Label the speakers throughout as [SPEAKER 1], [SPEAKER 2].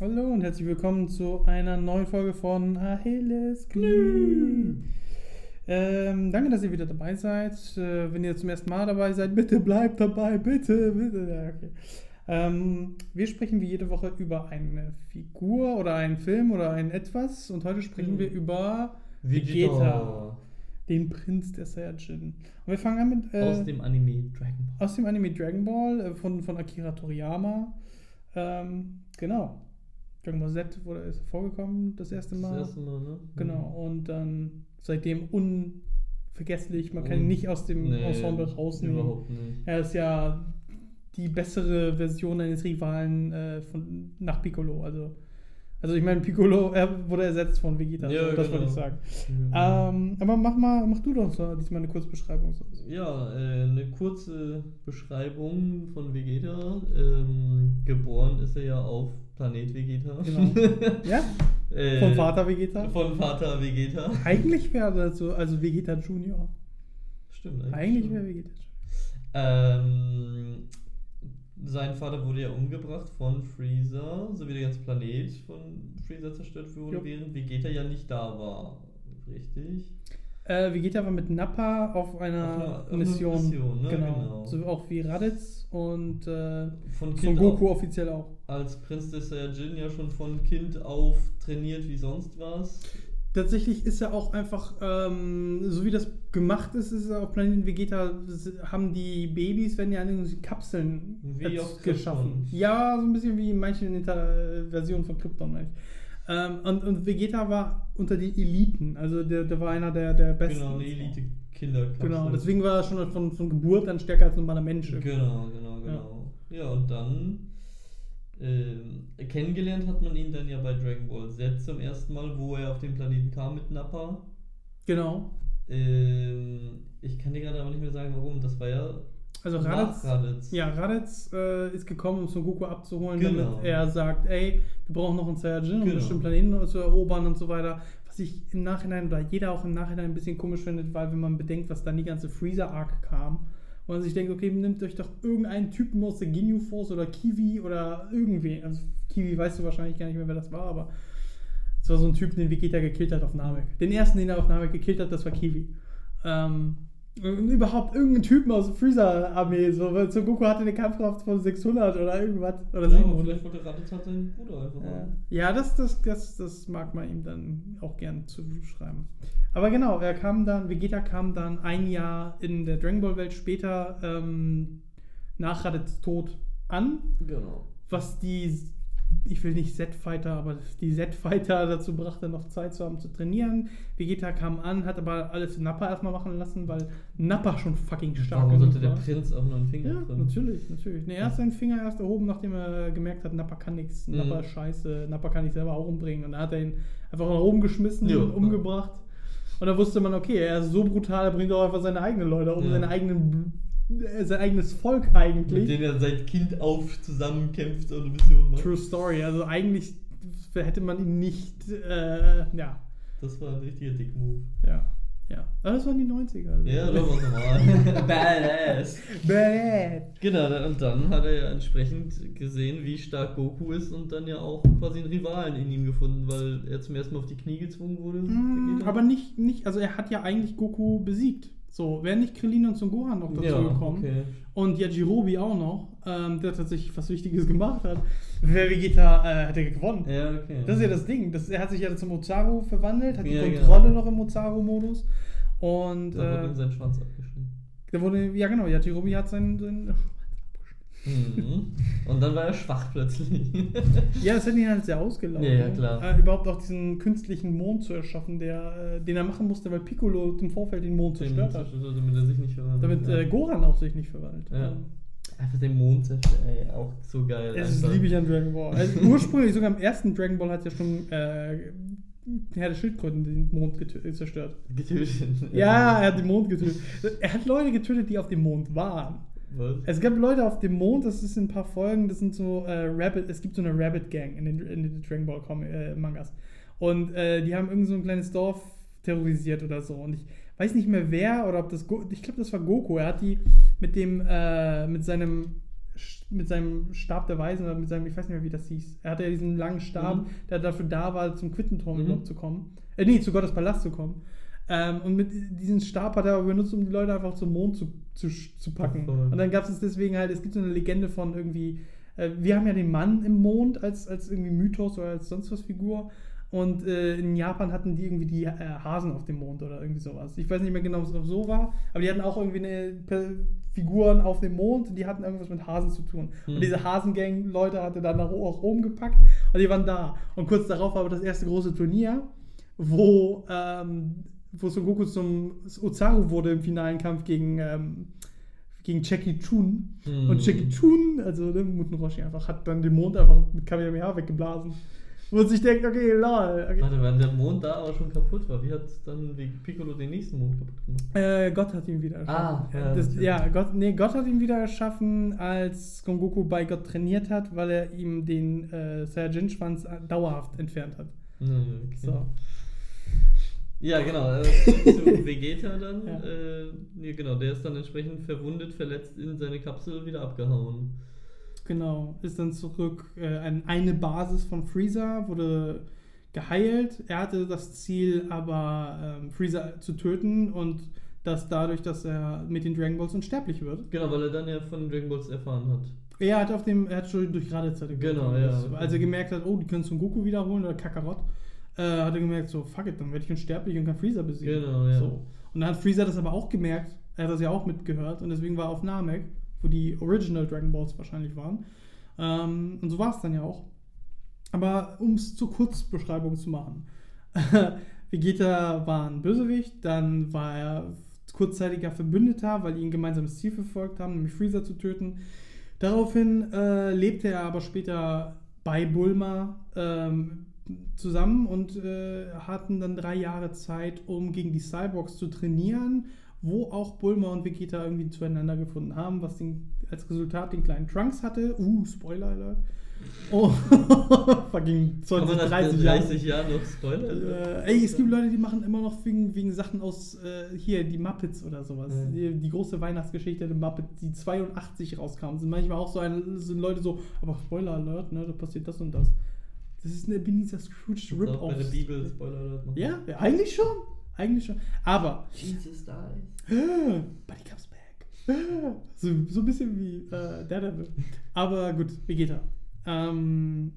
[SPEAKER 1] Hallo und herzlich willkommen zu einer neuen Folge von Achilles Knie. Ähm, danke, dass ihr wieder dabei seid. Äh, wenn ihr zum ersten Mal dabei seid, bitte bleibt dabei, bitte, bitte. Ja, okay. Ähm, wir sprechen wie jede Woche über eine Figur oder einen Film oder ein Etwas und heute sprechen
[SPEAKER 2] Mhm.
[SPEAKER 1] wir über Vegeta,
[SPEAKER 2] Vegeta.
[SPEAKER 1] den Prinz der Saiyajin. Und wir fangen an mit äh,
[SPEAKER 2] Aus dem Anime Dragon Ball.
[SPEAKER 1] aus dem Anime Dragon Ball äh, von, von Akira Toriyama. Ähm, genau. Dragon Ball Z wurde ist vorgekommen das erste Mal.
[SPEAKER 2] Das erste Mal, ne?
[SPEAKER 1] Genau. Und dann seitdem unvergesslich. Man kann ihn nicht aus dem
[SPEAKER 2] Nee,
[SPEAKER 1] Ensemble rausnehmen.
[SPEAKER 2] Überhaupt nicht.
[SPEAKER 1] Er ist ja die bessere Version eines Rivalen äh, von, nach Piccolo. Also, also ich meine, Piccolo er wurde ersetzt von Vegeta.
[SPEAKER 2] Ja,
[SPEAKER 1] so, das
[SPEAKER 2] genau.
[SPEAKER 1] wollte ich sagen.
[SPEAKER 2] Ja.
[SPEAKER 1] Ähm, aber mach mal, mach du doch so diesmal eine Kurzbeschreibung. So.
[SPEAKER 2] Ja, äh, eine kurze Beschreibung von Vegeta. Ähm, geboren ist er ja auf Planet Vegeta.
[SPEAKER 1] Genau. Ja?
[SPEAKER 2] Äh,
[SPEAKER 1] Von Vater Vegeta?
[SPEAKER 2] Von Vater Vegeta.
[SPEAKER 1] Eigentlich wäre das so, also Vegeta Junior.
[SPEAKER 2] Stimmt.
[SPEAKER 1] Eigentlich
[SPEAKER 2] schon.
[SPEAKER 1] wäre Vegeta Junior.
[SPEAKER 2] Ähm, sein Vater wurde ja umgebracht von Freezer, so wie der ganze Planet von Freezer zerstört wurde,
[SPEAKER 1] Jo.
[SPEAKER 2] während Vegeta ja nicht da war. Richtig?
[SPEAKER 1] Äh, Vegeta war mit Nappa auf einer
[SPEAKER 2] Auf einer-
[SPEAKER 1] Mission.
[SPEAKER 2] Mission, ne?
[SPEAKER 1] genau.
[SPEAKER 2] Genau.
[SPEAKER 1] So auch wie Raditz und äh,
[SPEAKER 2] Von Kind
[SPEAKER 1] Goku
[SPEAKER 2] auf,
[SPEAKER 1] offiziell auch.
[SPEAKER 2] als Prinz des Saiyajin ja schon von Kind auf trainiert wie sonst was.
[SPEAKER 1] Tatsächlich ist er auch einfach, ähm, so wie das gemacht ist, ist er auf Planeten Vegeta, haben die Babys, ja in irgendwelchen Kapseln
[SPEAKER 2] Wie
[SPEAKER 1] geschaffen. Ja, so ein bisschen wie äh, Versionen von Krypton. meine ich. Ähm, und, und Vegeta war unter den Eliten, also der, der war einer der, der besten.
[SPEAKER 2] Genau, eine Elite-Kinder.
[SPEAKER 1] Genau, deswegen war er schon von, von Geburt an stärker als ein normaler Mensch.
[SPEAKER 2] Genau, genau, genau. Ja, und dann ähm, kennengelernt hat man ihn dann ja bei Dragon Ball Z zum ersten Mal, wo er auf den Planeten kam mit Nappa.
[SPEAKER 1] Genau.
[SPEAKER 2] Ähm, ich kann dir gerade aber nicht mehr sagen, warum. Das war ja
[SPEAKER 1] Also Raditz,
[SPEAKER 2] Raditz.
[SPEAKER 1] ja, Raditz äh, ist gekommen, um Son Goku abzuholen,
[SPEAKER 2] Genau.
[SPEAKER 1] damit er sagt, ey, wir brauchen noch einen Saiyajin, um
[SPEAKER 2] Genau.
[SPEAKER 1] bestimmten Planeten zu erobern und so weiter. Was ich im Nachhinein, oder jeder auch im Nachhinein ein bisschen komisch findet, weil wenn man bedenkt, was dann die ganze Freezer-Arc kam, und man sich denkt, okay, nehmt euch doch irgendeinen Typen aus der Ginyu Force oder Kiwi oder irgendwie. Also Kiwi weißt du wahrscheinlich gar nicht mehr, wer das war, aber es war so ein Typ, den Vegeta gekillt hat auf Namek. Den ersten, den er auf Namek gekillt hat, das war Kiwi. Ähm, überhaupt irgendeinen Typen aus der Freezer-Armee, so, weil Son Goku hatte eine Kampfkraft von 600 oder irgendwas, oder
[SPEAKER 2] Ja,
[SPEAKER 1] 700.
[SPEAKER 2] vielleicht wollte Raditz seinen Bruder einfach
[SPEAKER 1] Ja,
[SPEAKER 2] haben.
[SPEAKER 1] ja das, das, das, das mag man ihm dann auch gern zuschreiben. Aber genau, er kam dann, Vegeta kam dann ein Jahr in der Dragon Ball Welt später ähm, nach Raditz Tod an,
[SPEAKER 2] Genau.
[SPEAKER 1] was die, ich will nicht Z-Fighter, aber die Z-Fighter dazu brachte, noch Zeit zu haben zu trainieren. Vegeta kam an, hat aber alles Nappa erstmal machen lassen, weil Nappa schon fucking stark
[SPEAKER 2] Warum sollte der
[SPEAKER 1] war.
[SPEAKER 2] Prinz auch nur einen Finger
[SPEAKER 1] Ja,
[SPEAKER 2] drin?
[SPEAKER 1] natürlich, natürlich. Nee, er hat seinen Finger erst erhoben, nachdem er gemerkt hat, Nappa kann nichts,
[SPEAKER 2] Mhm.
[SPEAKER 1] Nappa ist scheiße, Nappa kann ich selber auch umbringen. Und dann hat er ihn einfach nach oben geschmissen
[SPEAKER 2] Ja.
[SPEAKER 1] und umgebracht. Und da wusste man, okay, er ist so brutal, er bringt auch einfach seine eigenen Leute um,
[SPEAKER 2] Ja.
[SPEAKER 1] seine eigenen, sein eigenes Volk
[SPEAKER 2] Mit
[SPEAKER 1] eigentlich.
[SPEAKER 2] denen er seit Kind auf zusammenkämpft und eine Mission macht.
[SPEAKER 1] True Story. Also eigentlich hätte man ihn nicht, äh, ja,
[SPEAKER 2] Das war ein richtiger Dick-Move.
[SPEAKER 1] ja, ja. Aber das waren die 90er. Also.
[SPEAKER 2] Ja, das war normal. Badass.
[SPEAKER 1] Bad.
[SPEAKER 2] Genau, und dann hat er ja entsprechend gesehen, wie stark Goku ist und dann ja auch quasi einen Rivalen in ihm gefunden, weil er zum ersten Mal auf die Knie gezwungen wurde.
[SPEAKER 1] Mm, aber nicht, nicht, also er hat ja eigentlich Goku besiegt. So, wären nicht Krillin und Son Gohan noch dazu
[SPEAKER 2] ja,
[SPEAKER 1] gekommen
[SPEAKER 2] okay.
[SPEAKER 1] und Yajirobe auch noch, ähm, der tatsächlich was Wichtiges gemacht hat, wäre Vegeta, äh, hätte gewonnen.
[SPEAKER 2] Ja, okay.
[SPEAKER 1] Das ist ja das Ding. Das, er hat sich ja zum Ozaru verwandelt, hat die
[SPEAKER 2] Ja,
[SPEAKER 1] Kontrolle
[SPEAKER 2] genau.
[SPEAKER 1] noch im Ozaru-Modus. Und
[SPEAKER 2] Da wurde ihm
[SPEAKER 1] äh,
[SPEAKER 2] sein Schwanz abgeschnitten.
[SPEAKER 1] da wurde, ja genau, Yajirobe hat seinen, seinen.
[SPEAKER 2] Und dann war er schwach plötzlich.
[SPEAKER 1] Ja, das hätte ihn halt sehr ausgelaufen.
[SPEAKER 2] Ja, ja, klar.
[SPEAKER 1] Äh, überhaupt auch diesen künstlichen Mond zu erschaffen, der, äh, den er machen musste, weil Piccolo im Vorfeld den Mond zerstört hat.
[SPEAKER 2] Damit er sich nicht verwandelt.
[SPEAKER 1] Damit
[SPEAKER 2] ja.
[SPEAKER 1] äh, Gohan auch sich nicht verwandelt.
[SPEAKER 2] Ja.
[SPEAKER 1] Ähm,
[SPEAKER 2] Einfach den Mond zerstört. Ey, auch so geil.
[SPEAKER 1] Das liebe ich an Dragon Ball. Also ursprünglich, sogar im ersten Dragon Ball hat ja schon äh, Herr der Schildkröten den Mond getö- zerstört.
[SPEAKER 2] Getötet.
[SPEAKER 1] Ja, er hat den Mond getötet. Er hat Leute getötet, die auf dem Mond waren.
[SPEAKER 2] Was?
[SPEAKER 1] Es gab Leute auf dem Mond, das ist in ein paar Folgen, das sind so äh, Rabbit, es gibt so eine Rabbit Gang in den, in den Dragon Ball Comic, äh, Mangas. Und äh, die haben irgend so ein kleines Dorf terrorisiert oder so. Und ich weiß nicht mehr wer oder ob das, Go ich glaube, das war Goku. Er hat die mit dem, äh, mit seinem mit seinem Stab der Weisen oder mit seinem, ich weiß nicht mehr, wie das hieß. Er hatte ja diesen langen Stab,
[SPEAKER 2] Mhm.
[SPEAKER 1] der dafür da war, zum Quittenturm
[SPEAKER 2] Mhm.
[SPEAKER 1] zu kommen. Äh, nee, zu Gottes Palast zu kommen. Ähm, und mit diesem Stab hat er aber benutzt, um die Leute einfach zum Mond zu, zu, zu packen.
[SPEAKER 2] Voll.
[SPEAKER 1] Und dann gab es deswegen halt, es gibt so eine Legende von irgendwie, äh, wir haben ja den Mann im Mond als, als irgendwie Mythos oder als sonst was Figur. Und äh, in Japan hatten die irgendwie die äh, Hasen auf dem Mond oder irgendwie sowas. Ich weiß nicht mehr genau, ob es so war, aber die hatten auch irgendwie eine Figuren auf dem Mond die hatten irgendwas mit Hasen zu tun.
[SPEAKER 2] Hm.
[SPEAKER 1] Und diese Hasengang-Leute hatte dann nach auch oben gepackt und die waren da. Und kurz darauf war aber das erste große Turnier, wo, ähm, wo Son Goku zum Ozaru wurde im finalen Kampf gegen, ähm, gegen Jackie Chun.
[SPEAKER 2] Hm.
[SPEAKER 1] Und Jackie Chun, also ne, Muten Roshi einfach, hat dann den Mond einfach mit Kamehameha weggeblasen. Wo man sich denkt, okay, lol. Okay.
[SPEAKER 2] Warte, wenn der Mond da aber schon kaputt war, wie hat dann wie Piccolo den nächsten Mond kaputt gemacht?
[SPEAKER 1] Äh, Gott hat ihn wieder erschaffen.
[SPEAKER 2] Ah, ja,
[SPEAKER 1] das, ja Gott, nee, Gott hat ihn wieder erschaffen, als Son Goku bei Gott trainiert hat, weil er ihm den äh, Saiyajin-Schwanz dauerhaft entfernt hat.
[SPEAKER 2] Okay.
[SPEAKER 1] So.
[SPEAKER 2] Ja, genau. Äh, zu Vegeta dann.
[SPEAKER 1] Ja.
[SPEAKER 2] Äh, nee, genau, der ist dann entsprechend verwundet, verletzt in seine Kapsel wieder abgehauen.
[SPEAKER 1] Genau, ist dann zurück äh, an eine Basis von Freezer, wurde geheilt. Er hatte das Ziel, aber ähm, Freezer zu töten und das dadurch, dass er mit den Dragon Balls unsterblich wird.
[SPEAKER 2] Genau, weil er dann ja von Dragon Balls erfahren hat.
[SPEAKER 1] Er hat auf dem, er hat schon durch Radezeit
[SPEAKER 2] Genau, ja.
[SPEAKER 1] Als er gemerkt hat, oh, die können Son Goku wiederholen oder Kakarot, äh, hat er gemerkt, so, fuck it, dann werde ich unsterblich und kann Freezer besiegen.
[SPEAKER 2] Genau, ja.
[SPEAKER 1] So. Und dann hat Freezer das aber auch gemerkt, er hat das ja auch mitgehört und deswegen war er auf Namek, wo die Original Dragon Balls wahrscheinlich waren. Ähm, und so war es dann ja auch. Aber um es zur Kurzbeschreibung zu machen. Vegeta war ein Bösewicht, dann war er kurzzeitiger Verbündeter, weil die ein gemeinsames Ziel verfolgt haben, nämlich Freezer zu töten. Daraufhin äh, lebte er aber später bei Bulma ähm, zusammen und äh, hatten dann drei Jahre Zeit, um gegen die Cyborgs zu trainieren, wo auch Bulma und Vegeta irgendwie zueinander gefunden haben, was den, als Resultat den kleinen Trunks hatte. Uh, Spoiler, Alter. Oh, fucking
[SPEAKER 2] Kann
[SPEAKER 1] 20,
[SPEAKER 2] man nach
[SPEAKER 1] 30 Jahre.
[SPEAKER 2] 30 Jahren noch Spoiler?
[SPEAKER 1] Äh, ey, es gibt Leute, die machen immer noch wegen, wegen Sachen aus äh, hier, die Muppets oder sowas.
[SPEAKER 2] Ja.
[SPEAKER 1] Die, die große Weihnachtsgeschichte der Muppets, die 82 rauskam, sind manchmal auch so ein, sind Leute so, aber Spoiler Alert, ne, da passiert das und das. Das ist eine Ebenezer Scrooge
[SPEAKER 2] auch bei der
[SPEAKER 1] Rip-Off.
[SPEAKER 2] Bibel Spoiler alert machen.
[SPEAKER 1] Ja, ja, eigentlich schon. Eigentlich schon. Aber
[SPEAKER 2] Jesus dies.
[SPEAKER 1] Buddy comes back. So, so ein bisschen wie äh, Daredevil. Aber gut, Vegeta. Ähm,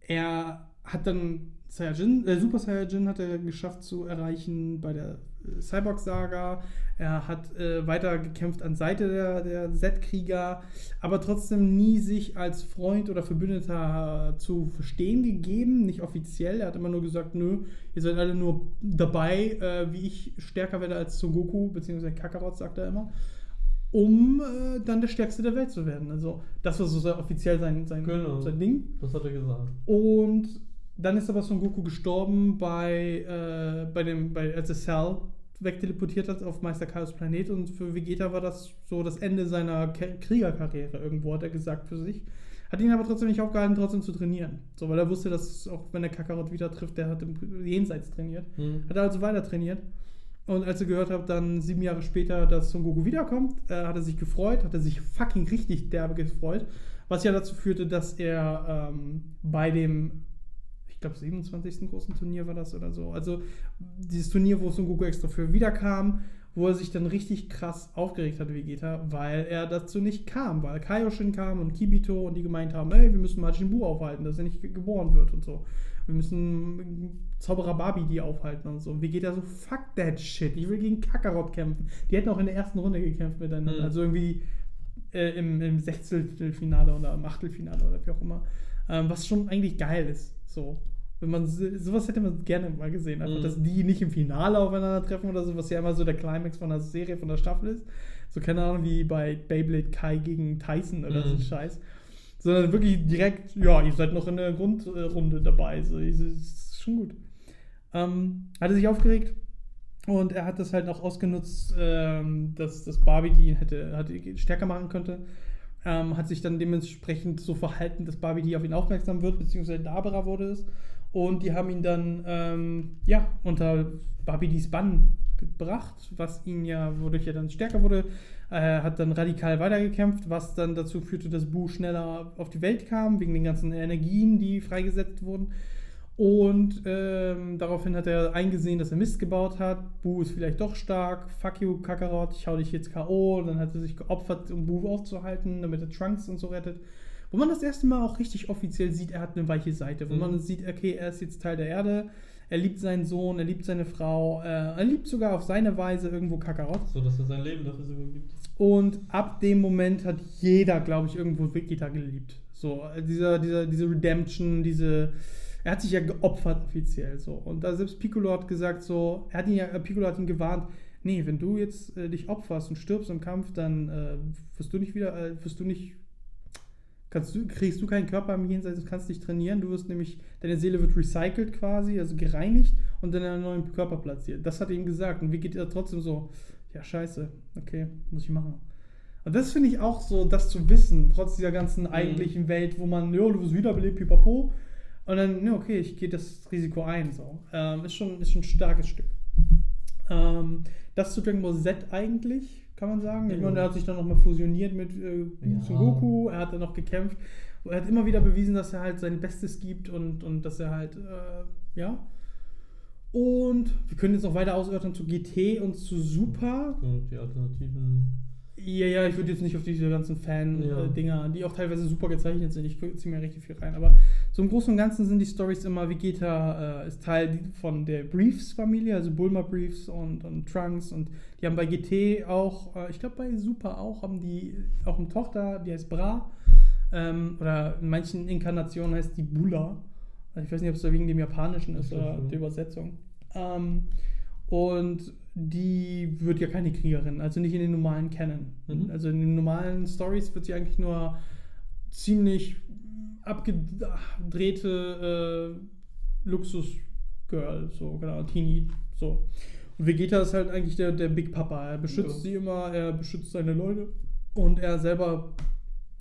[SPEAKER 1] er hat dann Saiyajin, äh, Super Saiyajin hat er geschafft zu erreichen bei der Cyborg-Saga. Er hat äh, weiter gekämpft an Seite der, der Z-Krieger, aber trotzdem nie sich als Freund oder Verbündeter äh, zu verstehen gegeben, nicht offiziell. Er hat immer nur gesagt, nö, ihr seid alle nur dabei, äh, wie ich stärker werde als Son Goku, beziehungsweise Kakarot, sagt er immer, um äh, dann der Stärkste der Welt zu werden. Also das war so sehr offiziell sein, sein,
[SPEAKER 2] Genau.
[SPEAKER 1] sein Ding.
[SPEAKER 2] Das hat er gesagt.
[SPEAKER 1] Und dann ist aber Son Goku gestorben bei, äh, bei dem, bei, als er Cell wegteleportiert hat auf Meister Kaios Planet und für Vegeta war das so das Ende seiner Kriegerkarriere irgendwo, hat er gesagt für sich. Hat ihn aber trotzdem nicht aufgehalten, trotzdem zu trainieren. So, weil er wusste, dass auch wenn er Kakarot wieder trifft, der hat im Jenseits trainiert.
[SPEAKER 2] Hm.
[SPEAKER 1] Hat er also weiter trainiert. Und als er gehört hat, dann sieben Jahre später, dass Son Goku wiederkommt, äh, hat er sich gefreut, hat er sich fucking richtig derbe gefreut. Was ja dazu führte, dass er ähm, bei dem, ich glaube, 27. großen Turnier war das oder so. Also dieses Turnier, wo Son Goku extra für wiederkam, wo er sich dann richtig krass aufgeregt hat, Vegeta, weil er dazu nicht kam, weil Kaioshin kam und Kibito und die gemeint haben, ey, wir müssen Majin Buu aufhalten, dass er nicht ge- geboren wird und so. Wir müssen Zauberer Barbie die aufhalten und so. Und Vegeta so, fuck that shit, ich will gegen Kakarot kämpfen. Die hätten auch in der ersten Runde gekämpft miteinander,
[SPEAKER 2] Mhm.
[SPEAKER 1] also irgendwie äh, im, im Sechzehntelfinale oder im Achtelfinale oder wie auch immer. Ähm, was schon eigentlich geil ist, so. Wenn man so- sowas hätte man gerne mal gesehen, einfach,
[SPEAKER 2] Mhm.
[SPEAKER 1] dass die nicht im Finale aufeinandertreffen oder so, was ja immer so der Climax von der Serie, von der Staffel ist. So, keine Ahnung, wie bei Beyblade Kai gegen Tyson oder so ein
[SPEAKER 2] Mhm.
[SPEAKER 1] Scheiß. Sondern wirklich direkt, ja, ihr seid noch in der Grundrunde dabei. So, ist schon gut. Ähm, hat er sich aufgeregt und er hat das halt auch ausgenutzt, ähm, dass, dass Barbie die ihn hätte, hatte, stärker machen könnte. Ähm, hat sich dann dementsprechend so verhalten, dass Barbie die auf ihn aufmerksam wird, beziehungsweise Dabera wurde es. Und die haben ihn dann, ähm, ja, unter Barbie D's Bann gebracht, was ihn ja, wodurch er dann stärker wurde. Er hat dann radikal weitergekämpft, was dann dazu führte, dass Bu schneller auf die Welt kam, wegen den ganzen Energien, die freigesetzt wurden. Und ähm, daraufhin hat er eingesehen, dass er Mist gebaut hat. Bu ist vielleicht doch stark. Fuck you, Kakarot, ich hau dich jetzt K.O. Dann hat er sich geopfert, um Bu aufzuhalten, damit er Trunks und so rettet. Wo man das erste Mal auch richtig offiziell sieht, er hat eine weiche Seite. Wo mhm. man sieht, okay, er ist jetzt Teil der Erde. Er liebt seinen Sohn, er liebt seine Frau. Äh, er liebt sogar auf seine Weise irgendwo Kakarot.
[SPEAKER 2] So, dass er sein Leben dafür sogar gibt.
[SPEAKER 1] Und ab dem Moment hat jeder, glaube ich, irgendwo Vegeta geliebt. So, äh, dieser, dieser, diese Redemption, diese er hat sich ja geopfert offiziell so. Und da selbst Piccolo hat gesagt so, er hat ihn ja, äh, Piccolo hat ihn gewarnt, nee, wenn du jetzt äh, dich opferst und stirbst im Kampf, dann äh, wirst du nicht wieder, äh, wirst du nicht, kannst du, kriegst du keinen Körper im Jenseits und kannst dich trainieren. Du wirst nämlich, deine Seele wird recycelt quasi, also gereinigt und dann in einen neuen Körper platziert. Das hat er ihm gesagt. Und wie geht er trotzdem so, ja scheiße, okay, muss ich machen. Und das finde ich auch so, das zu wissen, trotz dieser ganzen mhm. eigentlichen Welt, wo man, jo, du wirst wiederbelebt, pipapo, und dann, ne, okay, ich gehe das Risiko ein. So. Ähm, ist, schon, ist schon ein starkes Stück. Ähm, das zu Dragon Ball Z eigentlich, kann man sagen. Ich meine, er hat sich dann nochmal fusioniert mit äh, ja. Son Goku, er hat dann noch gekämpft. Er hat immer wieder bewiesen, dass er halt sein Bestes gibt und, und dass er halt, äh, ja. Und wir können jetzt noch weiter ausörtern zu GT und zu Super.
[SPEAKER 2] Und die Alternativen
[SPEAKER 1] ja, ja, ich würde jetzt nicht auf diese ganzen Fan-Dinger, ja. die auch teilweise super gezeichnet sind. Ich ziehe mir richtig viel rein. Aber so im Großen und Ganzen sind die Stories immer, Vegeta äh, ist Teil von der Briefs-Familie, also Bulma Briefs und, und, Trunks. Und die haben bei GT auch, äh, ich glaube bei Super auch, haben die auch eine Tochter, die heißt Bra. Ähm, oder in manchen Inkarnationen heißt die Bula. Also ich weiß nicht, ob es da wegen dem Japanischen ist oder der Übersetzung. Ähm, und die wird ja keine Kriegerin, also nicht in den normalen Canon. Mhm. Also in den normalen Stories wird sie eigentlich nur ziemlich abgedrehte äh, Luxus-Girl, so genau, Teenie, so. Und Vegeta ist halt eigentlich der, der Big Papa. Er beschützt ja. sie immer, er beschützt seine Leute und er selber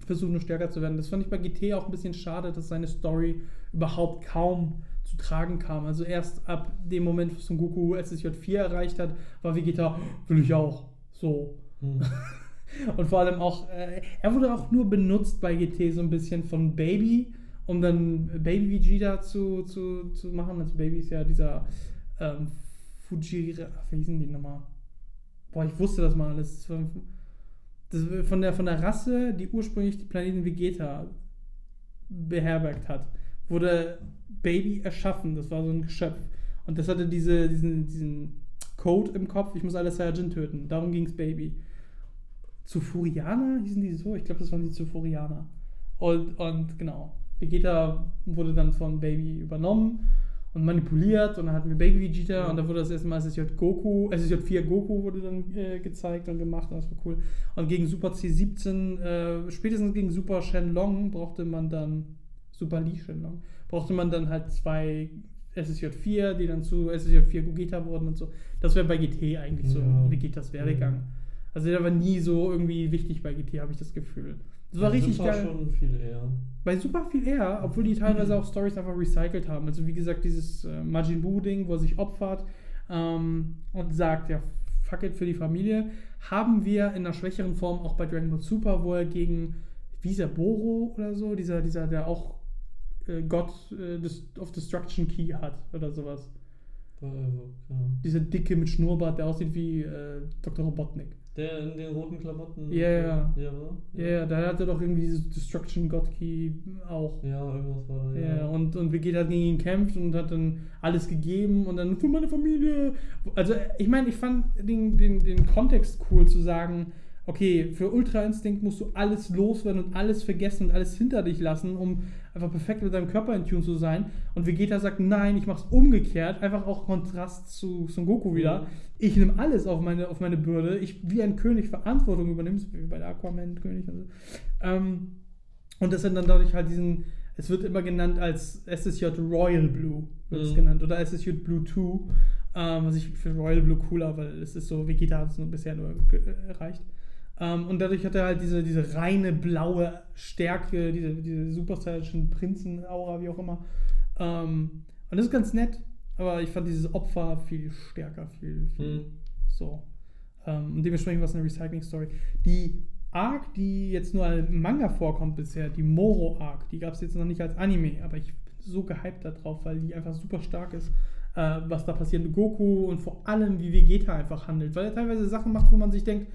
[SPEAKER 1] versucht nur stärker zu werden. Das fand ich bei GT auch ein bisschen schade, dass seine Story überhaupt kaum zu tragen kam. Also erst ab dem Moment, wo Son Goku SSJ4 erreicht hat, war Vegeta, will ich auch. So. Hm. Und vor allem auch, äh, er wurde auch nur benutzt bei GT so ein bisschen von Baby, um dann Baby Vegeta zu, zu, zu machen. Also Baby ist ja dieser ähm, Fujira, wie hießen die nochmal? Boah, ich wusste das mal alles. Das, von, der, von der Rasse, die ursprünglich die Planeten Vegeta beherbergt hat wurde Baby erschaffen. Das war so ein Geschöpf. Und das hatte diese, diesen, diesen Code im Kopf, ich muss alle Saiyajin töten. Darum ging es Baby. Zufurianer hießen die so? Ich glaube, das waren die Zufurianer. Und, und genau, Vegeta wurde dann von Baby übernommen und manipuliert und dann hatten wir Baby Vegeta ja. und dann wurde das erste Mal SSJ Goku, SSJ4 Goku wurde dann äh, gezeigt und gemacht und das war cool. Und gegen Super C17, äh, spätestens gegen Super Shenlong brauchte man dann Super Lee Shenlong, brauchte man dann halt zwei SSJ4, die dann zu SSJ4 Gogeta wurden und so. Das wäre bei GT eigentlich so ja. Vegetas Werdegang. Also der war nie so irgendwie wichtig bei GT, habe ich das Gefühl. Das war richtig Super geil.
[SPEAKER 2] schon viel eher.
[SPEAKER 1] Bei Super viel eher, obwohl die teilweise auch Stories einfach recycelt haben. Also wie gesagt, dieses äh, Majin Buu-Ding, wo er sich opfert ähm, und sagt, ja, fuck it für die Familie, haben wir in einer schwächeren Form auch bei Dragon Ball Super, wo er gegen, der, Boro oder so, dieser, dieser, der auch äh, God äh, of Destruction Key hat oder sowas.
[SPEAKER 2] Ja.
[SPEAKER 1] Dieser Dicke mit Schnurrbart, der aussieht wie äh, Dr. Robotnik.
[SPEAKER 2] Der in den roten Klamotten.
[SPEAKER 1] Ja, ja. Ja, ja, ja da hat er doch irgendwie dieses Destruction God Key auch.
[SPEAKER 2] Ja, irgendwas war da.
[SPEAKER 1] Ja, ja. und, und Vegeta hat gegen ihn gekämpft und hat dann alles gegeben und dann für meine Familie. Also, ich meine, ich fand den, den, den Kontext cool zu sagen, okay, für Ultra Instinct musst du alles loswerden und alles vergessen und alles hinter dich lassen, um einfach perfekt mit deinem Körper in Tune zu sein. Und Vegeta sagt, nein, ich mach's umgekehrt, einfach auch Kontrast zu Son Goku wieder. Mhm. Ich nehme alles auf meine, auf meine Bürde. Ich wie ein König Verantwortung übernimmst, wie bei der Aquaman-König. Also. Ähm, und das sind dann dadurch halt diesen, es wird immer genannt als SSJ Royal Blue, wird mhm. es genannt, oder SSJ Blue 2. Ähm, was ich für Royal Blue cooler, weil es ist so, Vegeta hat es nur bisher nur erreicht. Ähm, und dadurch hat er halt diese, diese reine blaue Stärke, diese, diese Super Saiyan Prinzen-Aura, wie auch immer. Ähm, und das ist ganz nett, aber ich fand dieses Opfer viel stärker, viel, viel, hm. So. Ähm, und dementsprechend war es eine Recycling-Story. Die Arc, die jetzt nur als Manga vorkommt bisher, die Moro Arc, die gab es jetzt noch nicht als Anime, aber ich bin so gehypt darauf, weil die einfach super stark ist, äh, was da passiert mit Goku und vor allem, wie Vegeta einfach handelt, weil er teilweise Sachen macht, wo man sich denkt,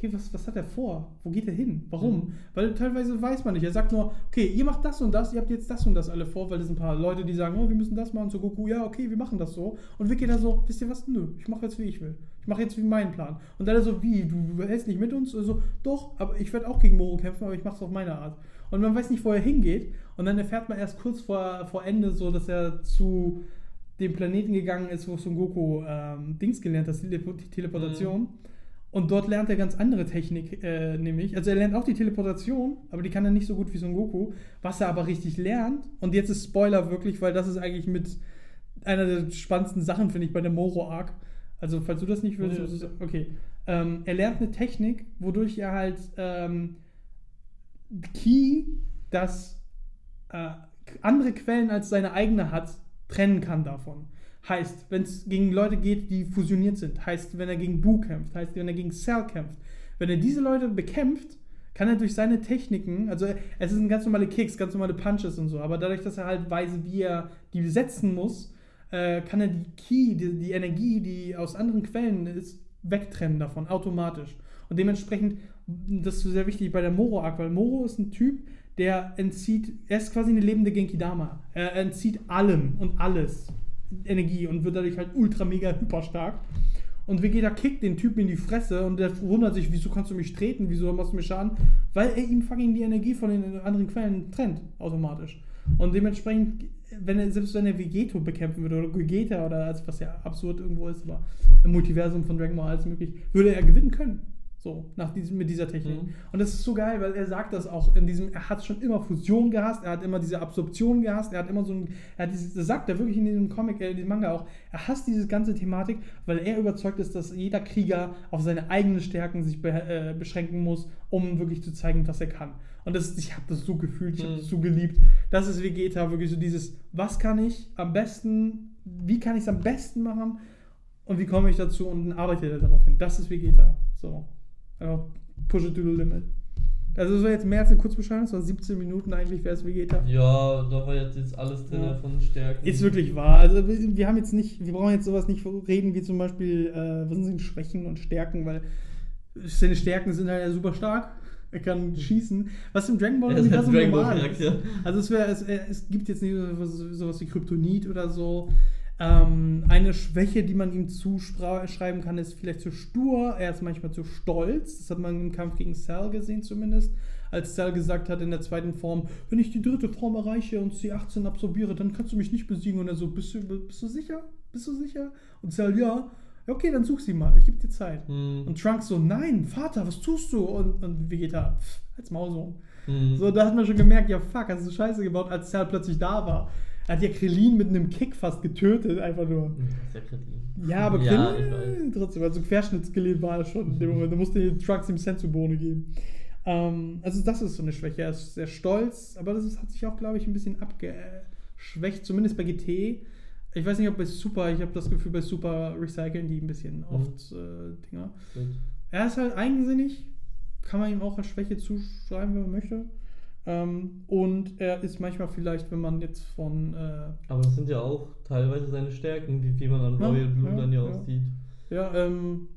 [SPEAKER 1] okay, was, was hat er vor? Wo geht er hin? Warum? Mhm. Weil teilweise weiß man nicht. Er sagt nur, okay, ihr macht das und das, ihr habt jetzt das und das alle vor, weil es ein paar Leute, die sagen, oh, wir müssen das machen. So Goku, ja, okay, wir machen das so. Und Vegeta so, wisst ihr was? Nö, ich mache jetzt, wie ich will. Ich mache jetzt wie meinen Plan. Und dann so, wie, du, du hältst nicht mit uns? Also, doch, aber ich werde auch gegen Moro kämpfen, aber ich mache es auf meine Art. Und man weiß nicht, wo er hingeht. Und dann erfährt man erst kurz vor, vor Ende so, dass er zu dem Planeten gegangen ist, wo Son Goku ähm, Dings gelernt hat, die Teleportation. Mhm. Und dort lernt er ganz andere Technik, äh, nämlich. Also er lernt auch die Teleportation, aber die kann er nicht so gut wie Son Goku. Was er aber richtig lernt, und jetzt ist Spoiler wirklich, weil das ist eigentlich mit einer der spannendsten Sachen, finde ich, bei der Moro-Arc. Also, falls du das nicht willst, ja. okay. Ähm, er lernt eine Technik, wodurch er halt ähm, Key, das äh, andere Quellen als seine eigene hat, trennen kann davon. Heißt, wenn es gegen Leute geht, die fusioniert sind. Heißt, wenn er gegen Boo kämpft. Heißt, wenn er gegen Cell kämpft. Wenn er diese Leute bekämpft, kann er durch seine Techniken, also es sind ganz normale Kicks, ganz normale Punches und so, aber dadurch, dass er halt weiß, wie er die setzen muss, äh, kann er die Key, die, die Energie, die aus anderen Quellen ist, wegtrennen davon, automatisch. Und dementsprechend, das ist sehr wichtig bei der Moro-Arc, weil Moro ist ein Typ, der entzieht, er ist quasi eine lebende Genki-Dama. Er entzieht allem und alles Energie und wird dadurch halt ultra mega hyper stark. Und Vegeta kickt den Typen in die Fresse und der wundert sich, wieso kannst du mich treten, wieso machst du mich schaden? Weil er ihm fucking die Energie von den anderen Quellen trennt, automatisch. Und dementsprechend, wenn er, selbst wenn er Vegeto bekämpfen würde oder Vegeta oder was ja absurd irgendwo ist, aber im Multiversum von Dragon Ball alles möglich, würde er gewinnen können. So, nach diesem, mit dieser Technik. Mhm. Und das ist so geil, weil er sagt das auch in diesem, er hat schon immer Fusion gehasst, er hat immer diese Absorption gehasst, er hat immer so ein, er hat dieses, das sagt er wirklich in diesem Comic, äh, in diesem Manga auch, er hasst diese ganze Thematik, weil er überzeugt ist, dass jeder Krieger auf seine eigenen Stärken sich be, äh, beschränken muss, um wirklich zu zeigen, was er kann. Und das, ich habe das so gefühlt, ich habe das mhm. so geliebt. Das ist Vegeta, wirklich so dieses, was kann ich am besten, wie kann ich es am besten machen und wie komme ich dazu und arbeite darauf hin. Das ist Vegeta. So. Einfach push it to the limit. Also das war jetzt mehr als eine Kurzbeschreibung, das war 17 Minuten eigentlich, wer es Vegeta.
[SPEAKER 2] Ja, da war jetzt, jetzt alles drin ja. von Stärken.
[SPEAKER 1] Ist wirklich wahr. Also wir haben jetzt nicht, wir brauchen jetzt sowas nicht reden wie zum Beispiel, äh, was sind Schwächen und Stärken, weil seine Stärken sind halt super stark. Er kann schießen. Was im Dragon Ball Universum normal ist. Ja. Also es, wär, es, es gibt jetzt nicht sowas wie Kryptonit oder so. Ähm, eine Schwäche, die man ihm zuschreiben kann, ist vielleicht zu stur. Er ist manchmal zu stolz. Das hat man im Kampf gegen Cell gesehen zumindest. Als Cell gesagt hat in der zweiten Form, wenn ich die dritte Form erreiche und C18 absorbiere, dann kannst du mich nicht besiegen. Und er so, bist du, bist du sicher? Bist du sicher? Und Cell, ja. Okay, dann such sie mal, ich gebe dir Zeit. Mhm. Und Trunks so, nein, Vater, was tust du? Und, und Vegeta, pff, als Maulsohn. Mhm. So, da hat man schon gemerkt, ja fuck, hast du Scheiße gebaut, als Cell plötzlich da war. Er hat ja Krillin mit einem Kick fast getötet, einfach nur. Das ist ja Krillin. Ja, aber Krillin ja, trotzdem, also Querschnittskrillin war er schon in dem Moment. Da musste die Trucks ihm Sensu-Bohne geben. Ähm, also das ist so eine Schwäche. Er ist sehr stolz, aber das ist, hat sich auch, glaube ich, ein bisschen abgeschwächt, zumindest bei GT. Ich weiß nicht, ob bei Super, ich habe das Gefühl, bei Super recyceln die ein bisschen mhm. oft äh, Dinger. Gut. Er ist halt eigensinnig, kann man ihm auch als Schwäche zuschreiben, wenn man möchte. Ähm, und er ist manchmal vielleicht, wenn man jetzt von. Äh,
[SPEAKER 2] Aber das sind ja auch teilweise seine Stärken, wie, wie man an Royal Blue ja, dann ja, ja auch sieht.
[SPEAKER 1] Ja, ähm.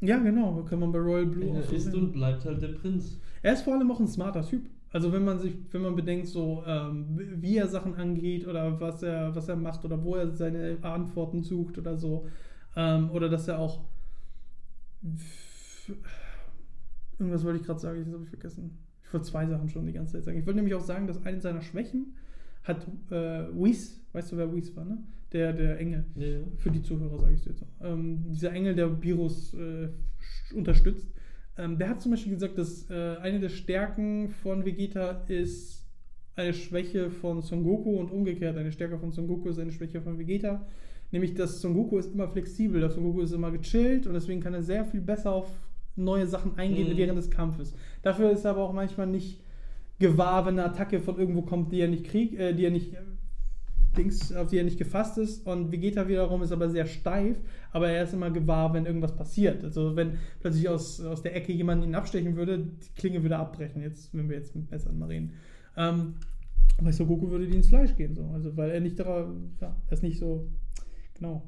[SPEAKER 1] Ja, genau, kann man bei Royal Blue
[SPEAKER 2] Er so ist sehen. und bleibt halt der Prinz.
[SPEAKER 1] Er ist vor allem auch ein smarter Typ. Also wenn man sich, wenn man bedenkt, so ähm, wie er Sachen angeht oder was er, was er macht oder wo er seine Antworten sucht oder so. Ähm, oder dass er auch. Irgendwas wollte ich gerade sagen, das habe ich vergessen. Ich wollte zwei Sachen schon die ganze Zeit sagen. Ich wollte nämlich auch sagen, dass eine seiner Schwächen hat äh, Whis, weißt du, wer Whis war, ne? Der, der Engel. Ja. Für die Zuhörer sage ich es jetzt. Ähm, dieser Engel, der Virus äh, unterstützt. Ähm, der hat zum Beispiel gesagt, dass äh, eine der Stärken von Vegeta ist eine Schwäche von Son Goku und umgekehrt. Eine Stärke von Son Goku ist eine Schwäche von Vegeta. Nämlich, dass Son Goku ist immer flexibel. Der Son Goku ist immer gechillt und deswegen kann er sehr viel besser auf neue Sachen eingehen mhm. während des Kampfes. Dafür ist er aber auch manchmal nicht gewahr, wenn eine Attacke von irgendwo kommt, die er nicht kriegt, äh, die er nicht Dings, auf die er nicht gefasst ist. Und Vegeta wiederum ist aber sehr steif, aber er ist immer gewahr, wenn irgendwas passiert. Also wenn plötzlich aus, aus der Ecke jemand ihn abstechen würde, die Klinge würde abbrechen, jetzt, wenn wir jetzt mit Messern mal reden. Ähm, bei Son Goku würde die ins Fleisch gehen, so. Also weil er nicht darauf, ja, er ist nicht so, genau.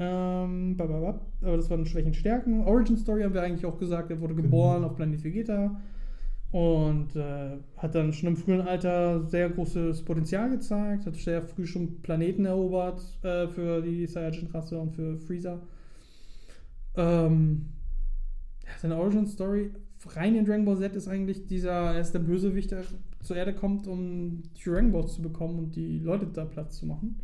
[SPEAKER 1] Ähm, aber das waren Schwächen, Stärken. Origin Story haben wir eigentlich auch gesagt, er wurde
[SPEAKER 2] Genau.
[SPEAKER 1] geboren auf Planet Vegeta und äh, hat dann schon im frühen Alter sehr großes Potenzial gezeigt, hat sehr früh schon Planeten erobert äh, für die Saiyajin-Rasse und für Freezer. Ähm, seine Origin Story rein in Dragon Ball Z ist eigentlich dieser, er ist der Bösewicht, der zur Erde kommt, um die Dragon Balls zu bekommen und die Leute da Platz zu machen.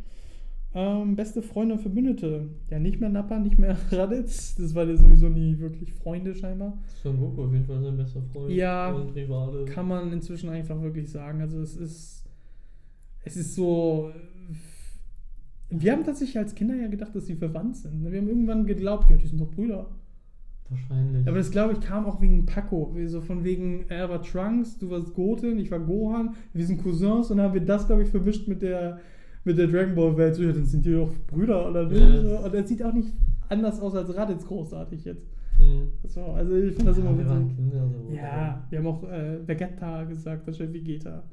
[SPEAKER 1] Ähm, beste Freunde und Verbündete. Ja, nicht mehr Nappa, nicht mehr Raditz. Das war ja sowieso nie wirklich Freunde scheinbar.
[SPEAKER 2] Son Goku auf jeden Fall sein bester Freund
[SPEAKER 1] Ja,
[SPEAKER 2] und Rivale.
[SPEAKER 1] Kann man inzwischen einfach wirklich sagen. Also es ist. Es ist so. Wir haben tatsächlich als Kinder ja gedacht, dass sie verwandt sind. Wir haben irgendwann geglaubt, ja, die sind doch Brüder.
[SPEAKER 2] Wahrscheinlich.
[SPEAKER 1] Aber das glaube ich kam auch wegen Paco. So von wegen, er war Trunks, du warst Goten, ich war Gohan, wir sind Cousins und dann haben wir das, glaube ich, vermischt mit der, mit der Dragon Ball Welt. Ja, dann sind die doch Brüder oder.
[SPEAKER 2] Ja.
[SPEAKER 1] So. Und er sieht auch nicht anders aus als Raditz großartig jetzt.
[SPEAKER 2] Hm.
[SPEAKER 1] So, also ich finde das immer
[SPEAKER 2] ja, wir waren
[SPEAKER 1] witzig.
[SPEAKER 2] Kinder. So,
[SPEAKER 1] Ja, wir haben auch äh, Vegeta gesagt, anstatt Vegeta.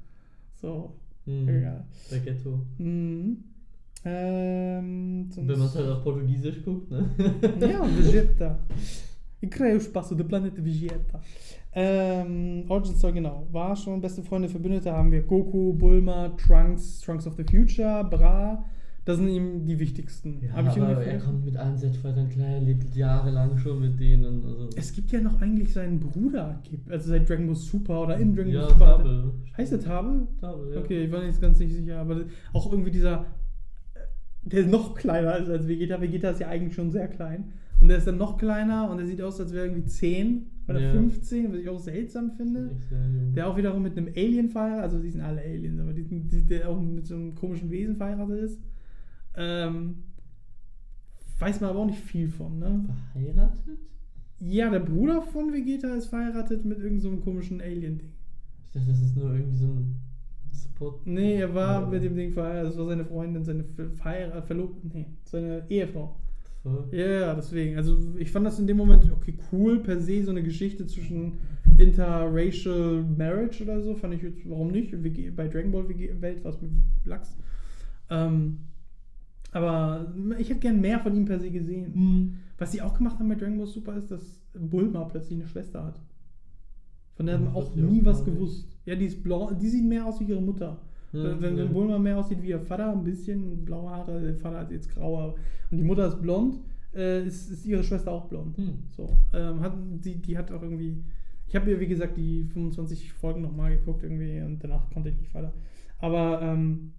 [SPEAKER 1] So,
[SPEAKER 2] Hm.
[SPEAKER 1] egal.
[SPEAKER 2] Der Ghetto.
[SPEAKER 1] Mhm. Ähm,
[SPEAKER 2] Wenn man es halt auf Portugiesisch guckt, ne?
[SPEAKER 1] Ja, Vegeta. Ich creio Spaß, der Planet Vegeta. Ähm, Origin Story, genau. War schon beste Freunde, Verbündete haben wir Goku, Bulma, Trunks, Trunks of the Future, Bra. Das sind ihm die wichtigsten.
[SPEAKER 2] Ja,
[SPEAKER 1] Hab ich
[SPEAKER 2] aber er kommt mit allen Z-Fightern klar, er lebt jahrelang schon mit denen. Also
[SPEAKER 1] Es gibt ja noch eigentlich seinen Bruder, also seit Dragon Ball Super oder in Dragon
[SPEAKER 2] ja,
[SPEAKER 1] Ball Super.
[SPEAKER 2] Tabel.
[SPEAKER 1] Heißt der Tabel?
[SPEAKER 2] Tabel, ja.
[SPEAKER 1] Okay, ich war nicht ganz nicht sicher, aber auch irgendwie dieser, der ist noch kleiner ist als Vegeta. Vegeta ist ja eigentlich schon sehr klein. Und der ist dann noch kleiner und der sieht aus, als wäre er irgendwie 10 oder
[SPEAKER 2] Ja.
[SPEAKER 1] 15, was ich auch seltsam finde. Der auch wiederum mit einem Alien verheiratet, also die sind alle Aliens, aber die, die, der auch mit so einem komischen Wesen verheiratet ist. Ähm, weiß man aber auch nicht viel von, ne?
[SPEAKER 2] Verheiratet?
[SPEAKER 1] Ja, der Bruder von Vegeta ist verheiratet mit irgendeinem so einem komischen Alien-Ding.
[SPEAKER 2] Ich dachte, das ist nur irgendwie so ein Spot.
[SPEAKER 1] Nee, er war mit dem Ding verheiratet. Das war seine Freundin, seine Ver- Verheir- Verlobte, nee, seine Ehefrau.
[SPEAKER 2] So.
[SPEAKER 1] Ja, deswegen. Also ich fand das in dem Moment, okay, cool, per se, so eine Geschichte zwischen interracial marriage oder so, fand ich jetzt, warum nicht? Bei Dragon Ball Welt war es mit Lachs. Ähm, aber ich hätte gern mehr von ihm per se gesehen.
[SPEAKER 2] Mhm.
[SPEAKER 1] Was sie auch gemacht haben bei Dragon Ball Super ist, dass Bulma plötzlich eine Schwester hat. Von der
[SPEAKER 2] Ja,
[SPEAKER 1] auch
[SPEAKER 2] ist ja
[SPEAKER 1] nie
[SPEAKER 2] auch
[SPEAKER 1] was gewusst. Ja, die ist blau, die sieht mehr aus wie ihre Mutter.
[SPEAKER 2] Hm,
[SPEAKER 1] wenn, wenn, Bulma mehr aussieht wie ihr Vater, ein bisschen blaue Haare, der Vater hat jetzt graue und die Mutter ist blond, äh, ist, ist ihre Schwester auch blond.
[SPEAKER 2] Hm.
[SPEAKER 1] So, ähm, hat, die, die hat auch irgendwie. Ich habe ihr, wie gesagt, die 25 Folgen nochmal geguckt irgendwie und danach konnte ich nicht weiter. Aber ähm,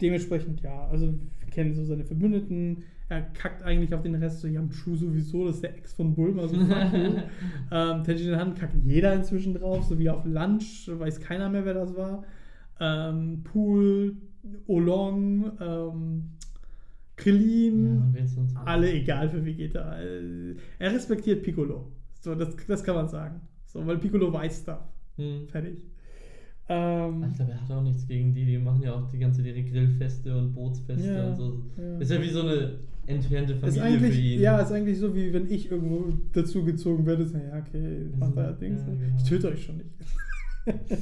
[SPEAKER 1] dementsprechend ja, also wir kennen so seine Verbündeten. Er kackt eigentlich auf den Rest so, Yamchu sowieso, das ist der Ex von Bulma, so ähm, Tenjin Han kackt jeder inzwischen drauf, so wie auf Lunch, weiß keiner mehr, wer das war. Ähm, Pool, Olong, ähm, Krillin,
[SPEAKER 2] Ja,
[SPEAKER 1] alle egal für Vegeta. Äh, Er respektiert Piccolo. So, das, das kann man sagen. So, weil Piccolo weiß da.
[SPEAKER 2] Hm.
[SPEAKER 1] Fertig. Ähm,
[SPEAKER 2] Ich glaube, er hat auch nichts gegen die. Die machen ja auch die ganze ihre Grillfeste und Bootsfeste
[SPEAKER 1] Ja,
[SPEAKER 2] und so.
[SPEAKER 1] ja.
[SPEAKER 2] Ist ja wie so eine entfernte
[SPEAKER 1] ist
[SPEAKER 2] Familie
[SPEAKER 1] eigentlich,
[SPEAKER 2] für ihn.
[SPEAKER 1] ja, ist eigentlich so, wie wenn ich irgendwo dazu gezogen werde. Ja, okay, macht euer Ding.
[SPEAKER 2] Ja,
[SPEAKER 1] so.
[SPEAKER 2] genau.
[SPEAKER 1] Ich töte euch schon nicht.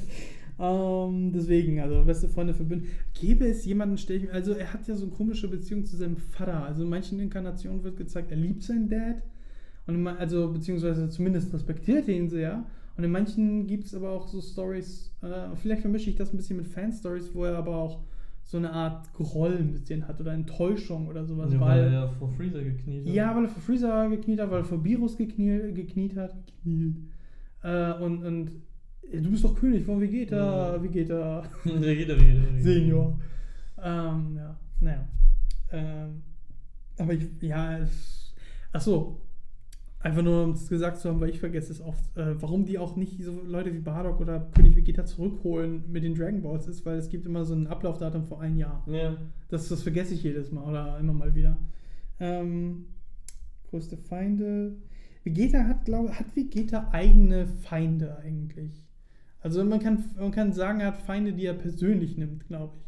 [SPEAKER 1] ähm, deswegen, also beste Freunde verbünden. Gäbe es jemanden, stell ich mir, also er hat ja so eine komische Beziehung zu seinem Vater. Also in manchen Inkarnationen wird gezeigt, er liebt seinen Dad. Und in, ma- also, beziehungsweise zumindest respektiert er ihn sehr. Und in manchen gibt es aber auch so Stories, äh, vielleicht vermische ich das ein bisschen mit Fan-Stories, wo er aber auch so eine Art Groll ein bisschen hat oder Enttäuschung oder sowas.
[SPEAKER 2] Ja,
[SPEAKER 1] weil,
[SPEAKER 2] weil er ja vor Freezer gekniet hat.
[SPEAKER 1] ja, weil er vor Freezer gekniet hat, weil er vor Virus gekniet, gekniet hat. Äh, und, und du bist doch König von Vegeta,
[SPEAKER 2] Ja.
[SPEAKER 1] Vegeta
[SPEAKER 2] er wieder.
[SPEAKER 1] Senior. Ähm, ja, naja. Ähm, aber ich, ja, es, ach so. Einfach nur, um es gesagt zu haben, weil ich vergesse es oft, äh, warum die auch nicht so Leute wie Bardock oder König Vegeta zurückholen mit den Dragon Balls ist, weil es gibt immer so ein Ablaufdatum vor ein Jahr.
[SPEAKER 2] Ja.
[SPEAKER 1] Das, das vergesse ich jedes Mal oder immer mal wieder. Ähm, größte Feinde. Vegeta hat, glaube hat Vegeta eigene Feinde eigentlich. Also man kann, man kann sagen, er hat Feinde, die er persönlich nimmt, glaube ich.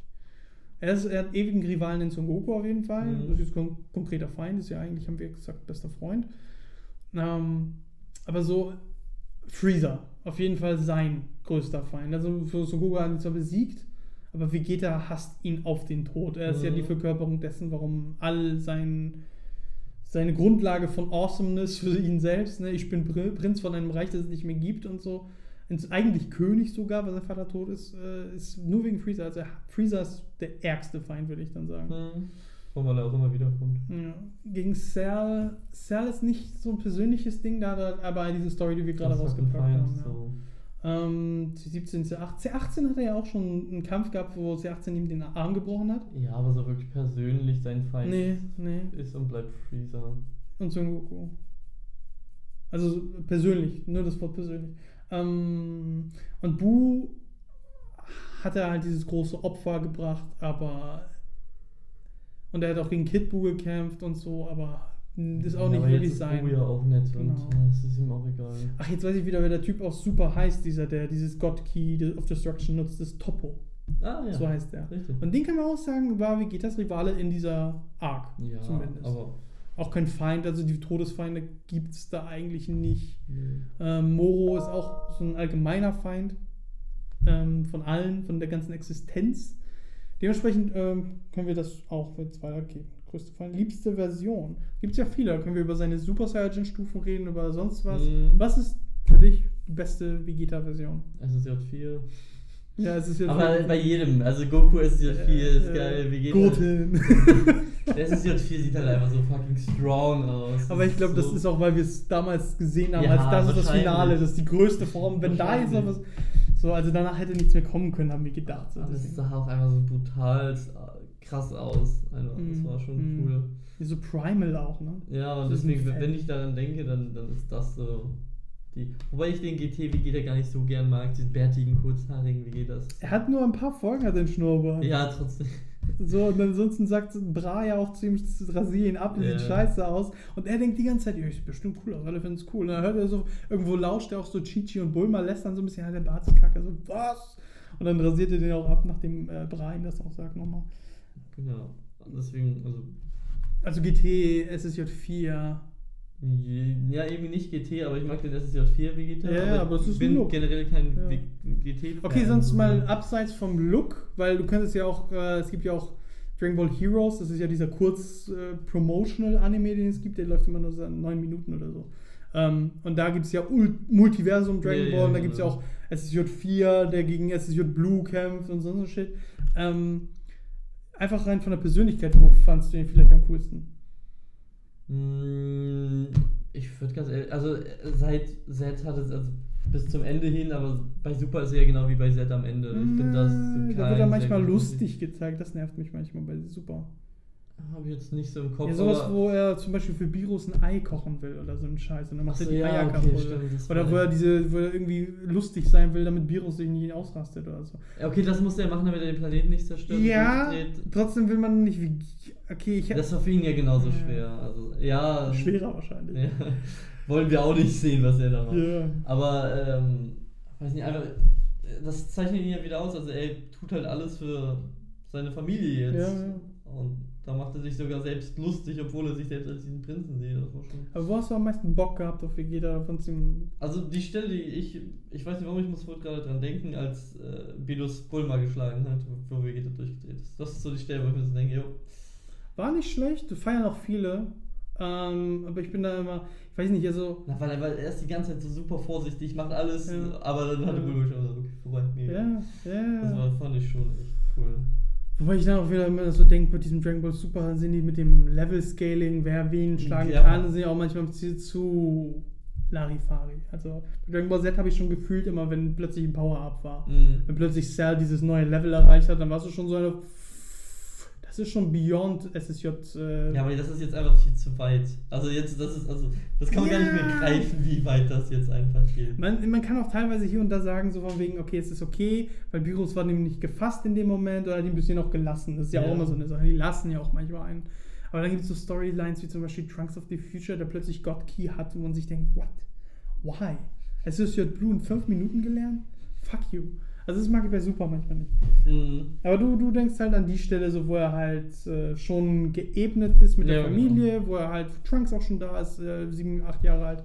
[SPEAKER 1] Er, ist, er hat ewigen Rivalen in Son Goku auf jeden Fall.
[SPEAKER 2] Mhm.
[SPEAKER 1] Das ist kon konkreter Feind, ist ja eigentlich, haben wir gesagt, bester Freund. Ähm, aber so Freezer, auf jeden Fall sein größter Feind. Also Goku hat ihn zwar besiegt, aber Vegeta hasst ihn auf den Tod. Er ist ja
[SPEAKER 2] Mhm.
[SPEAKER 1] die Verkörperung dessen, warum all sein, seine Grundlage von Awesomeness für ihn selbst, ne? ich bin Pr- Prinz von einem Reich, das es nicht mehr gibt und so, und eigentlich König sogar, weil sein Vater tot ist, äh, ist nur wegen Freezer. Also Freezer ist der ärgste Feind, würde ich dann sagen.
[SPEAKER 2] Mhm. Weil er auch immer wiederkommt.
[SPEAKER 1] Ja. Gegen Cell, Cell ist nicht so ein persönliches Ding, da er aber diese Story, die wir gerade rausgepackt haben. Ja.
[SPEAKER 2] so.
[SPEAKER 1] Ähm, C17, C18. C18 hat er ja auch schon einen Kampf gehabt, wo C18 ihm den Arm gebrochen hat.
[SPEAKER 2] Ja, aber so wirklich persönlich sein Feind
[SPEAKER 1] Nee, nee.
[SPEAKER 2] ist und bleibt Freezer.
[SPEAKER 1] Und Son Goku. Also persönlich, nur das Wort persönlich. Ähm, und Bu hat er halt dieses große Opfer gebracht, aber. Und er hat auch gegen Kid Bu gekämpft und so, aber das ist auch
[SPEAKER 2] Ja,
[SPEAKER 1] nicht
[SPEAKER 2] aber
[SPEAKER 1] wirklich
[SPEAKER 2] jetzt
[SPEAKER 1] sein.
[SPEAKER 2] ist ja auch nett
[SPEAKER 1] Genau.
[SPEAKER 2] und äh, es ist ihm auch egal.
[SPEAKER 1] Ach, jetzt weiß ich wieder, wer der Typ auch super heißt, dieser, der dieses God Key of Destruction nutzt, das ist Topo.
[SPEAKER 2] Ah, ja.
[SPEAKER 1] So heißt der.
[SPEAKER 2] Richtig.
[SPEAKER 1] Und den kann man auch sagen, war Vegetas Rivale in dieser Arc.
[SPEAKER 2] ja,
[SPEAKER 1] zumindest.
[SPEAKER 2] aber.
[SPEAKER 1] Auch kein Feind, also die Todesfeinde gibt es da eigentlich nicht.
[SPEAKER 2] Nee.
[SPEAKER 1] Ähm, Moro ist auch so ein allgemeiner Feind ähm, von allen, von der ganzen Existenz. Dementsprechend ähm, können wir das auch jetzt weitergeben. Größte Feind. Liebste Version. Gibt es ja viele. Da können wir über seine Super Saiyan-Stufen reden, über sonst was.
[SPEAKER 2] Mhm.
[SPEAKER 1] Was ist für dich die beste Vegeta-Version?
[SPEAKER 2] SSJ4.
[SPEAKER 1] Ja, es ist ja.
[SPEAKER 2] Aber bei jedem. Also Goku SSJ4 ist
[SPEAKER 1] Äh,
[SPEAKER 2] geil. Vegeta.
[SPEAKER 1] Goten.
[SPEAKER 2] SSJ4 sieht halt einfach so fucking strong aus.
[SPEAKER 1] Aber ich glaube, das ist auch, weil wir es damals gesehen haben,
[SPEAKER 2] Ja,
[SPEAKER 1] als das ist das. Finale, das ist die größte Form. Wenn da jetzt noch was. So, also danach hätte nichts mehr kommen können, haben wir gedacht. So,
[SPEAKER 2] es
[SPEAKER 1] deswegen.
[SPEAKER 2] sah auch einfach so brutal äh, krass aus. Einfach. Das
[SPEAKER 1] Mhm.
[SPEAKER 2] war schon
[SPEAKER 1] Mhm.
[SPEAKER 2] cool.
[SPEAKER 1] so Primal auch, ne?
[SPEAKER 2] Ja, und
[SPEAKER 1] Das
[SPEAKER 2] deswegen, wenn ich daran denke, dann, dann ist das so die. Wobei ich den GT Vegeta gar nicht so gern mag, diesen bärtigen, kurzhaarigen Vegetas.
[SPEAKER 1] Er hat nur ein paar Folgen, hat den Schnurrbart.
[SPEAKER 2] Ja, trotzdem.
[SPEAKER 1] So, und ansonsten sagt Bra ja auch zu ihm, rasier ihn ab,
[SPEAKER 2] Ja.
[SPEAKER 1] sieht scheiße aus. Und er denkt die ganze Zeit, ja, sieht bestimmt cool aus, alle finden es cool. Und dann hört er so, irgendwo lauscht er auch so Chichi und Bulma, lässt dann so ein bisschen, ja, der Bart ist kacke, so, was? Und dann rasiert er den auch ab, nachdem äh, Bra ihm das auch sagt nochmal.
[SPEAKER 2] Genau. Deswegen, also.
[SPEAKER 1] Also GT, SSJ4,
[SPEAKER 2] Ja, irgendwie nicht GT, aber ich mag den SSJ4 Vegeta.
[SPEAKER 1] Ja, ja, aber das
[SPEAKER 2] ich
[SPEAKER 1] ist
[SPEAKER 2] bin
[SPEAKER 1] ein Look.
[SPEAKER 2] generell kein
[SPEAKER 1] Ja.
[SPEAKER 2] GT.
[SPEAKER 1] Okay,
[SPEAKER 2] Fan,
[SPEAKER 1] sonst
[SPEAKER 2] so.
[SPEAKER 1] mal abseits vom Look, weil du könntest ja auch, äh, es gibt ja auch Dragon Ball Heroes, das ist ja dieser kurz äh, Promotional Anime, den es gibt, der läuft immer nur so neun Minuten oder so. Ähm, und da gibt es ja Ul Multiversum Dragon
[SPEAKER 2] Ja, ja,
[SPEAKER 1] Ball, und da gibt es ja auch SSJ4, der gegen SSJ Blue kämpft und so so Shit. Ähm, einfach rein von der Persönlichkeit, wo fandst du ihn vielleicht am coolsten?
[SPEAKER 2] Mm, Ich würde ganz ehrlich, also äh, seit Z hat es, also bis zum Ende hin, aber bei Super ist er ja genau wie bei Z am Ende. Ich finde das
[SPEAKER 1] Äh,
[SPEAKER 2] so
[SPEAKER 1] da wird er manchmal lustig gezeigt, das nervt mich manchmal bei Super.
[SPEAKER 2] Habe ich jetzt nicht so im Kopf.
[SPEAKER 1] Ja, sowas, wo er zum Beispiel für Virus ein Ei kochen will oder so ein Scheiß und dann macht
[SPEAKER 2] Ach
[SPEAKER 1] er
[SPEAKER 2] so,
[SPEAKER 1] die
[SPEAKER 2] ja,
[SPEAKER 1] Eier
[SPEAKER 2] okay,
[SPEAKER 1] kaputt.
[SPEAKER 2] stimmt,
[SPEAKER 1] oder wo er diese, wo er irgendwie lustig sein will, damit Virus sich nicht ausrastet oder so.
[SPEAKER 2] Ja, Okay, das musste er machen, damit er den Planeten nicht zerstört.
[SPEAKER 1] Ja, trotzdem will man nicht wie. Okay, ich
[SPEAKER 2] Das war für ihn ja genauso
[SPEAKER 1] Ja.
[SPEAKER 2] schwer. Also, ja.
[SPEAKER 1] schwerer wahrscheinlich.
[SPEAKER 2] Ja, wollen wir auch nicht sehen, was er da macht.
[SPEAKER 1] Ja.
[SPEAKER 2] Aber, ähm, weiß nicht, einfach, das zeichnet ihn ja wieder aus. Also, er tut halt alles für seine Familie jetzt.
[SPEAKER 1] Ja, ja.
[SPEAKER 2] Und da macht er sich sogar selbst lustig, obwohl er sich selbst als diesen Prinzen sieht.
[SPEAKER 1] Aber wo hast du am meisten Bock gehabt auf Vegeta von dem.
[SPEAKER 2] Also, die Stelle, die ich, ich weiß nicht warum, ich muss wohl gerade dran denken, als äh, Bilus Bulma geschlagen hat, wo Vegeta durchgedreht ist. Das ist so die Stelle, wo ich mir so denke, jo,
[SPEAKER 1] War nicht schlecht, feiern auch viele. Ähm, aber ich bin da immer. Ich weiß nicht, also.
[SPEAKER 2] Na, weil er, weil er ist die ganze Zeit so super vorsichtig, macht alles,
[SPEAKER 1] Ja.
[SPEAKER 2] aber dann hatte
[SPEAKER 1] Ja.
[SPEAKER 2] Bulma schon so, okay, vorbei. Nee.
[SPEAKER 1] Ja, ja.
[SPEAKER 2] Das war, fand ich schon echt cool.
[SPEAKER 1] Wobei ich dann auch wieder immer so denke, bei diesem Dragon Ball Super dann sind die mit dem Level-Scaling, wer wen schlagen
[SPEAKER 2] Ja.
[SPEAKER 1] kann, sind ja auch manchmal zu Larifari. Also bei Dragon Ball Z habe ich schon gefühlt immer, wenn plötzlich ein Power-Up war.
[SPEAKER 2] Mhm.
[SPEAKER 1] Wenn plötzlich Cell dieses neue Level erreicht hat, dann warst du schon so eine. Das ist schon beyond SSJ. Äh,
[SPEAKER 2] Ja, aber das ist jetzt einfach viel zu weit. Also jetzt, das ist, also, das kann man gar nicht mehr greifen, wie weit das jetzt einfach geht.
[SPEAKER 1] Man, man kann auch teilweise hier und da sagen, so von wegen, okay, es ist okay, weil Virus war nämlich nicht gefasst in dem Moment oder hat ihn ein bisschen auch gelassen. Das ist ja,
[SPEAKER 2] Ja.
[SPEAKER 1] auch immer so eine Sache. Die lassen ja auch manchmal einen. Aber dann gibt es so Storylines wie zum Beispiel Trunks of the Future, der plötzlich God Key hat, wo man sich denkt, what? Why? Es ja Blue in fünf Minuten gelernt? Fuck you. Also das mag ich bei Super manchmal nicht.
[SPEAKER 2] Mhm.
[SPEAKER 1] Aber du, du denkst halt an die Stelle, so wo er halt äh, schon geebnet ist mit der
[SPEAKER 2] Ja,
[SPEAKER 1] Familie, wo er halt Trunks auch schon da ist, äh, sieben, acht Jahre alt.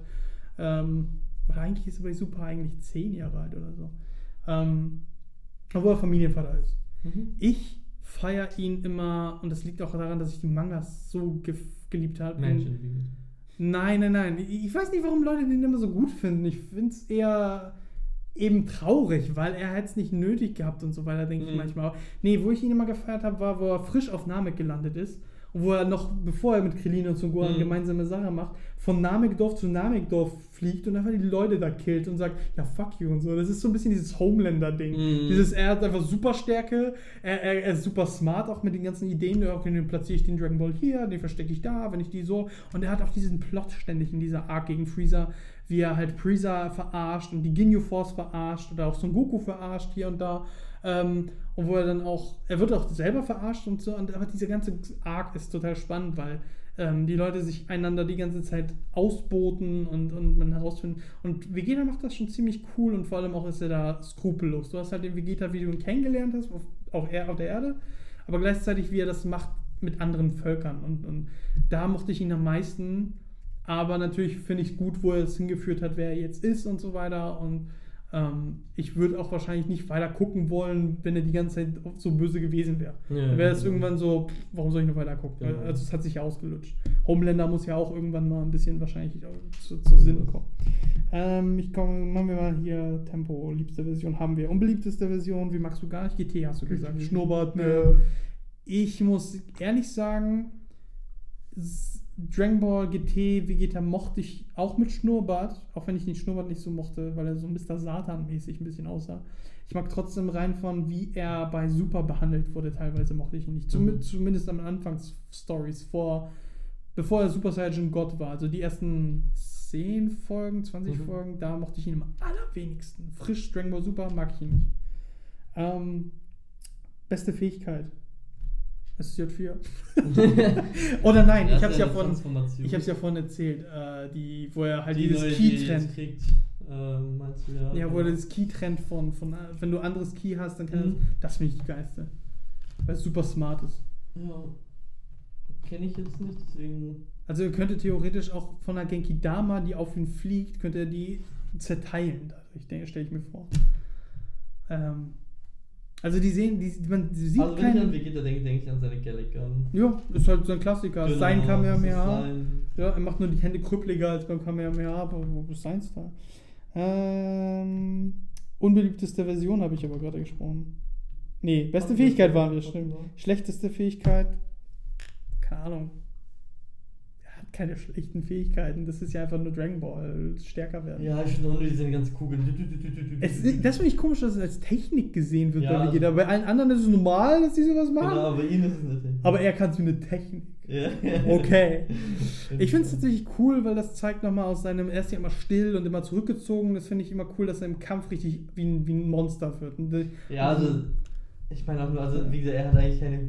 [SPEAKER 1] Ähm, oder eigentlich ist er bei Super eigentlich zehn Jahre alt oder so. Ähm, aber wo er Familienvater ist.
[SPEAKER 2] Mhm.
[SPEAKER 1] Ich feiere ihn immer, und das liegt auch daran, dass ich die Mangas so ge geliebt habe.
[SPEAKER 2] Menschen.
[SPEAKER 1] Nein, nein, nein. Ich weiß nicht, warum Leute den immer so gut finden. Ich finde es eher eben traurig, weil er hätte es nicht nötig gehabt und so weiter, denke ich
[SPEAKER 2] Mhm.
[SPEAKER 1] manchmal. Nee, wo ich ihn immer gefeiert habe, war, wo er frisch auf Namek gelandet ist. Und wo er noch, bevor er mit Krillin und Son Gohan
[SPEAKER 2] Mhm.
[SPEAKER 1] gemeinsame Sache macht, von Namekdorf zu Namekdorf fliegt und einfach die Leute da killt und sagt, ja, fuck you und so. Das ist so ein bisschen dieses Homelander-Ding.
[SPEAKER 2] Mhm.
[SPEAKER 1] Dieses, er hat einfach Superstärke, er, er, er ist super smart, auch mit den ganzen Ideen, okay, den platziere ich den Dragon Ball hier, den verstecke ich da, wenn ich die so. Und er hat auch diesen Plot ständig in dieser Arc gegen Freezer, wie er halt Freezer verarscht und die Ginyu Force verarscht oder auch Son Goku verarscht hier und da. Ähm, und wo er dann auch, er wird auch selber verarscht und so. Und aber dieser ganze Arc ist total spannend, weil ähm, die Leute sich einander die ganze Zeit ausboten und, und man herausfinden. Und Vegeta macht das schon ziemlich cool und vor allem auch ist er da skrupellos. Du hast halt den Vegeta, wie du ihn kennengelernt hast, auf, auf, er, auf der Erde, aber gleichzeitig, wie er das macht mit anderen Völkern. Und, und da mochte ich ihn am meisten. Aber natürlich finde ich es gut, wo er es hingeführt hat, wer er jetzt ist und so weiter. Und ähm, ich würde auch wahrscheinlich nicht weiter gucken wollen, wenn er die ganze Zeit so böse gewesen wäre.
[SPEAKER 2] Ja,
[SPEAKER 1] Dann wäre es
[SPEAKER 2] genau.
[SPEAKER 1] irgendwann so, pff, warum soll ich noch weiter gucken?
[SPEAKER 2] Genau.
[SPEAKER 1] Also es hat sich ja ausgelutscht. Homelander muss ja auch irgendwann mal ein bisschen wahrscheinlich zu, zu Sinn kommen. Ähm, ich komme, machen wir mal hier Tempo, liebste Version haben wir. Unbeliebteste Version, wie magst du gar nicht? GT hast du gesagt. Schnurrbart, ne?
[SPEAKER 2] Ja.
[SPEAKER 1] Ich muss ehrlich sagen, Dragon Ball GT Vegeta mochte ich auch mit Schnurrbart, auch wenn ich den Schnurrbart nicht so mochte, weil er so Mr. Satan-mäßig ein bisschen aussah. Ich mag trotzdem rein von, wie er bei Super behandelt wurde, teilweise mochte ich ihn nicht. Zum,
[SPEAKER 2] Mhm.
[SPEAKER 1] Zumindest am Anfangsstories, vor, bevor er Super Saiyan God war. Also die ersten 10 Folgen, 20
[SPEAKER 2] Mhm.
[SPEAKER 1] Folgen, da mochte ich ihn am allerwenigsten. Frisch Dragon Ball Super mag ich ihn nicht. Ähm, beste Fähigkeit. SJ4. Oder nein, ich
[SPEAKER 2] ist
[SPEAKER 1] hab's ja.
[SPEAKER 2] Transformation.
[SPEAKER 1] Ich hab's ja vorhin erzählt, äh, die, wo er halt
[SPEAKER 2] die
[SPEAKER 1] dieses
[SPEAKER 2] neue,
[SPEAKER 1] Key
[SPEAKER 2] die
[SPEAKER 1] trennt.
[SPEAKER 2] kriegt, äh, meinst du ja?
[SPEAKER 1] Ja, wo er das Key trennt von, von, wenn du anderes Key hast, dann kann er
[SPEAKER 2] Mhm.
[SPEAKER 1] das, das finde ich die geilste. Weil es super smart ist.
[SPEAKER 2] Ja. Kenne ich jetzt nicht, deswegen.
[SPEAKER 1] Also er könnte theoretisch auch von einer Genki Dama, die auf ihn fliegt, könnte er die zerteilen. dadurch, denke, stelle ich mir vor. Ähm, also die sehen, die, man sieht
[SPEAKER 2] also wenn ich an. Vegeta denke, denke ich an seine Gallic Gun.
[SPEAKER 1] Ja, ist halt so ein Klassiker.
[SPEAKER 2] Genau,
[SPEAKER 1] sein Kamehameha. Ja, er macht nur die Hände krüppeliger als beim Kamehameha, aber wo ist sein Style? Ähm, unbeliebteste Version habe ich aber gerade gesprochen. Nee, beste
[SPEAKER 2] Ach,
[SPEAKER 1] Fähigkeit waren wir, stimmt. Schlechteste Fähigkeit, keine Ahnung. Hat keine schlechten Fähigkeiten, das ist ja einfach nur Dragon Ball, stärker werden.
[SPEAKER 2] Ja, ich finde auch nur diese ganzen Kugeln.
[SPEAKER 1] Es, das finde ich komisch, dass es als Technik gesehen wird
[SPEAKER 2] Ja,
[SPEAKER 1] bei Vegeta.
[SPEAKER 2] also-
[SPEAKER 1] Bei allen anderen ist es normal, dass die sowas machen.
[SPEAKER 2] Genau, aber ihn ist es nicht.
[SPEAKER 1] Aber er kann es wie eine Technik.
[SPEAKER 2] Ja.
[SPEAKER 1] Okay. Ich finde es tatsächlich cool, weil das zeigt nochmal aus seinem, er ist ja immer still und immer zurückgezogen. Das finde ich immer cool, dass er im Kampf richtig wie ein, wie ein Monster wird. Und
[SPEAKER 2] Ja, also, ich meine auch nur, also, wie gesagt, er hat eigentlich keine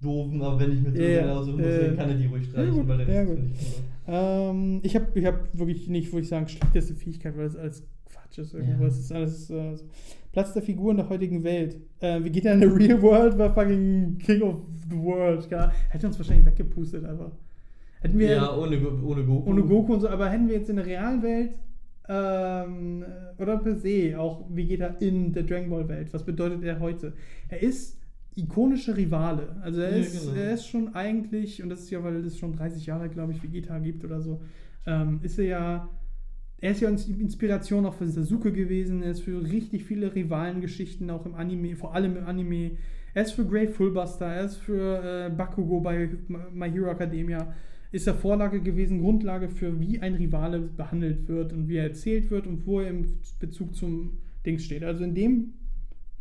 [SPEAKER 2] doofen, aber wenn ich mit
[SPEAKER 1] Ja,
[SPEAKER 2] yeah,
[SPEAKER 1] ja.
[SPEAKER 2] aussuchen muss,
[SPEAKER 1] Äh,
[SPEAKER 2] kann er die ruhig
[SPEAKER 1] ja,
[SPEAKER 2] streichen,
[SPEAKER 1] gut,
[SPEAKER 2] weil der
[SPEAKER 1] ja,
[SPEAKER 2] Rest
[SPEAKER 1] gut.
[SPEAKER 2] finde ich
[SPEAKER 1] ähm, ich habe ich hab wirklich nicht, wo ich sagen, schlechteste Fähigkeit, weil das alles Quatsch ist. Irgendwo.
[SPEAKER 2] Ja.
[SPEAKER 1] Ist alles äh, so. Platz der Figur in der heutigen Welt. Äh, wie geht er in der Real World? War fucking King of the World. Ja, hätte uns wahrscheinlich weggepustet einfach. Hätten wir.
[SPEAKER 2] Ja, ohne, ohne Goku.
[SPEAKER 1] ohne Goku und so, aber hätten wir jetzt in der realen Welt ähm, oder per se auch Vegeta in der Dragon Ball Welt, was bedeutet er heute? Er ist ikonische Rivale. Also er,
[SPEAKER 2] Ja,
[SPEAKER 1] ist,
[SPEAKER 2] genau.
[SPEAKER 1] er ist schon eigentlich, und das ist ja, weil es schon 30 Jahre, glaube ich, Vegeta gibt oder so, ähm, ist er ja, er ist ja Ins- Inspiration auch für Sasuke gewesen, er ist für richtig viele Rivalengeschichten auch im Anime, vor allem im Anime. Er ist für Grey Fullbuster, er ist für äh, Bakugo bei My Hero Academia ist er Vorlage gewesen, Grundlage für wie ein Rivale behandelt wird und wie er erzählt wird und wo er im Bezug zum Dings steht. Also in dem,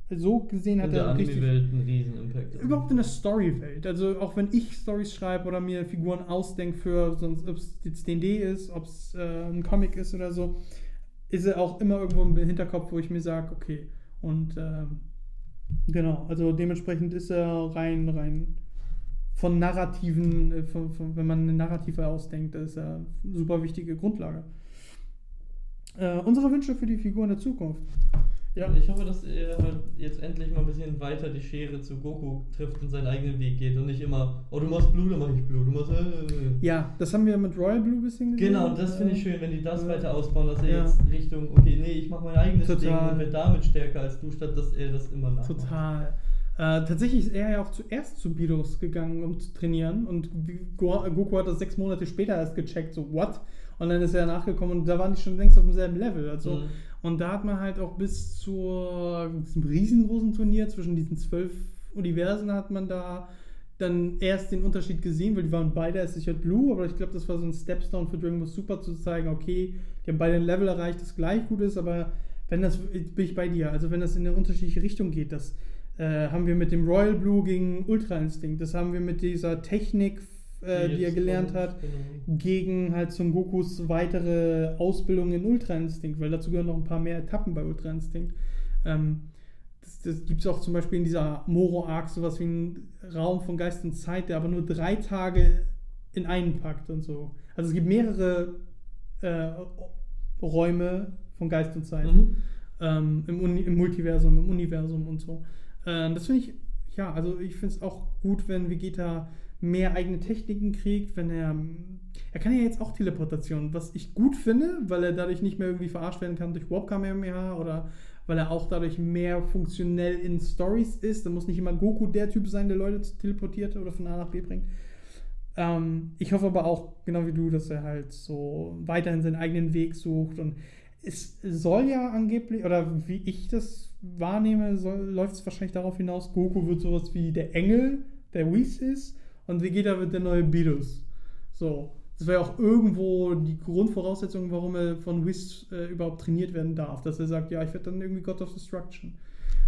[SPEAKER 1] so gesehen hat
[SPEAKER 2] in der
[SPEAKER 1] er richtig,
[SPEAKER 2] Anime-Welt einen riesen Impact.
[SPEAKER 1] überhaupt in der Story-Welt. Also auch wenn ich Stories schreibe oder mir Figuren ausdenke für, sonst ob es jetzt D&D ist, ob es äh, ein Comic ist oder so, ist er auch immer irgendwo im Hinterkopf, wo ich mir sage, okay, und ähm, genau, also dementsprechend ist er rein, rein von Narrativen, äh, von, von, wenn man eine Narrative ausdenkt, ist er eine super wichtige Grundlage. Äh, unsere Wünsche für die Figuren der Zukunft.
[SPEAKER 2] Ja. Ich hoffe, dass er halt jetzt endlich mal ein bisschen weiter die Schere zu Goku trifft und seinen eigenen Weg geht und nicht immer, oh, du machst Blue, dann mach ich Blue, du machst. Äh,
[SPEAKER 1] äh. Ja, das haben wir mit Royal Blue ein bisschen
[SPEAKER 2] gesehen. Genau, das finde ich schön, wenn die das ja. weiter ausbauen, dass er ja. jetzt Richtung, okay, nee, ich mache mein eigenes Total. Ding und werde damit stärker als du, statt dass er das immer nachmacht.
[SPEAKER 1] Total. Äh, tatsächlich ist er ja auch zuerst zu Bidos gegangen, um zu trainieren. Und Goku hat das sechs Monate später erst gecheckt, so, what? Und dann ist er nachgekommen und da waren die schon längst auf demselben Level. Also, mhm. Und da hat man halt auch bis zu diesem riesengroßen Turnier zwischen diesen zwölf Universen hat man da dann erst den Unterschied gesehen, weil die waren beide erst sicher Blue, aber ich glaube, das war so ein Stepstone für Dragon Ball Super zu zeigen, okay, die haben beide ein Level erreicht, das gleich gut ist, aber wenn das, bin ich bei dir, also wenn das in eine unterschiedliche Richtung geht, das äh, haben wir mit dem Royal Blue gegen Ultra Instinct, das haben wir mit dieser Technik, äh, die er gelernt hat, genau. gegen halt Son Gokus weitere Ausbildung in Ultra Instinct, weil dazu gehören noch ein paar mehr Etappen bei Ultra Instinct. Ähm, das, das gibt es auch zum Beispiel in dieser Moro-Arc sowas wie einen Raum von Geist und Zeit, der aber nur drei Tage in einen packt und so. Also es gibt mehrere äh, Räume von Geist und Zeit mhm. ähm, im, Uni im Multiversum, im Universum und so. Äh, das finde ich, ja, also ich finde es auch gut, wenn Vegeta mehr eigene Techniken kriegt, wenn er. Er kann ja jetzt auch Teleportation, was ich gut finde, weil er dadurch nicht mehr irgendwie verarscht werden kann durch Warp Kamehameha oder weil er auch dadurch mehr funktionell in Stories ist. Da muss nicht immer Goku der Typ sein, der Leute teleportiert oder von A nach B bringt. Ähm, ich hoffe aber auch, genau wie du, dass er halt so weiterhin seinen eigenen Weg sucht und es soll ja angeblich, oder wie ich das wahrnehme, läuft es wahrscheinlich darauf hinaus, Goku wird sowas wie der Engel, der Whis ist, und Vegeta wird der neue Beerus. So. Das wäre auch irgendwo die Grundvoraussetzung, warum er von Whis äh, überhaupt trainiert werden darf. Dass er sagt, ja, ich werde dann irgendwie God of Destruction.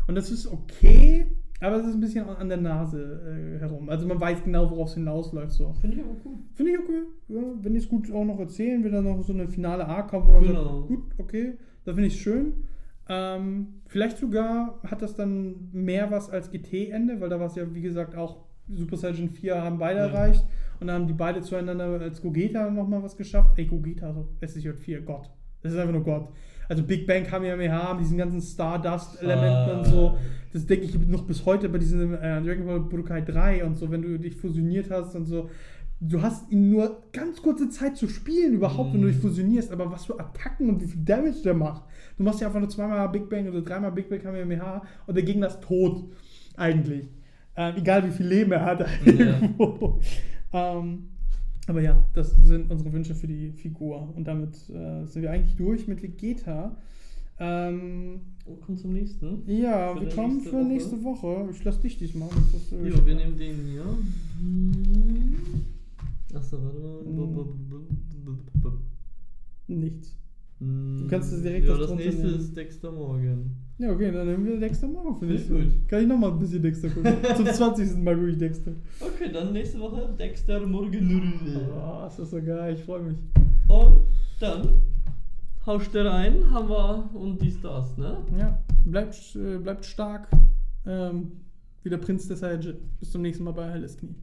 [SPEAKER 1] Und das ist okay, aber es ist ein bisschen an der Nase äh, herum. Also man weiß genau, worauf es hinausläuft. So.
[SPEAKER 2] Finde ich aber cool.
[SPEAKER 1] Finde ich okay. Ja, wenn die es gut auch noch erzählen, wenn da noch so eine finale A kommt, wo genau. sagt, gut, okay, da finde ich es schön. Ähm, vielleicht sogar hat das dann mehr was als GT-Ende, weil da war es ja, wie gesagt, auch Super Saiyan 4 haben beide ja. erreicht. Und dann haben die beide zueinander als Gogeta nochmal was geschafft. Ey, Gogeta, also SSJ4, Gott. Das ist einfach nur Gott. Also Big Bang Kamehameha, mit diesen ganzen Stardust-Elementen ah. und so. Das denke ich noch bis heute bei diesem äh, Dragon Ball Budokai 3 und so, wenn du dich fusioniert hast und so. Du hast ihn nur ganz kurze Zeit zu spielen überhaupt, mm. wenn du dich mhm. fusionierst, aber was für Attacken und wie viel Damage der macht. Du machst ja einfach nur zweimal Big Bang oder dreimal Big Bang Kamehameha und der Gegner ist tot. Eigentlich. Ähm, egal wie viel Leben er hat. Ja. ähm, aber ja, das sind unsere Wünsche für die Figur. Und damit äh, sind wir eigentlich durch mit Vegeta. Ähm,
[SPEAKER 2] wir kommen zum nächsten.
[SPEAKER 1] Ja, für wir kommen nächste für Woche. nächste Woche. Ich lasse dich diesmal.
[SPEAKER 2] Äh, ja, wir nehmen den hier. Achso, warte mal.
[SPEAKER 1] Nichts. Du kannst es direkt
[SPEAKER 2] Ja, das nächste nehmen. ist Dexter Morgan.
[SPEAKER 1] Ja, okay, dann nehmen wir Dexter morgen, finde ich. Gut. Kann ich nochmal ein bisschen Dexter gucken. Zum 20. Mal gucke ich Dexter.
[SPEAKER 2] Okay, dann nächste Woche Dexter Morgan.
[SPEAKER 1] Oh, ist das so geil, ich freue mich.
[SPEAKER 2] Und dann haust du rein, haben wir und die Stars, ne?
[SPEAKER 1] Ja, bleibt, äh, bleibt stark. Ähm, wie der Prinz des Saiyajin. Bis zum nächsten Mal bei Helles Knie.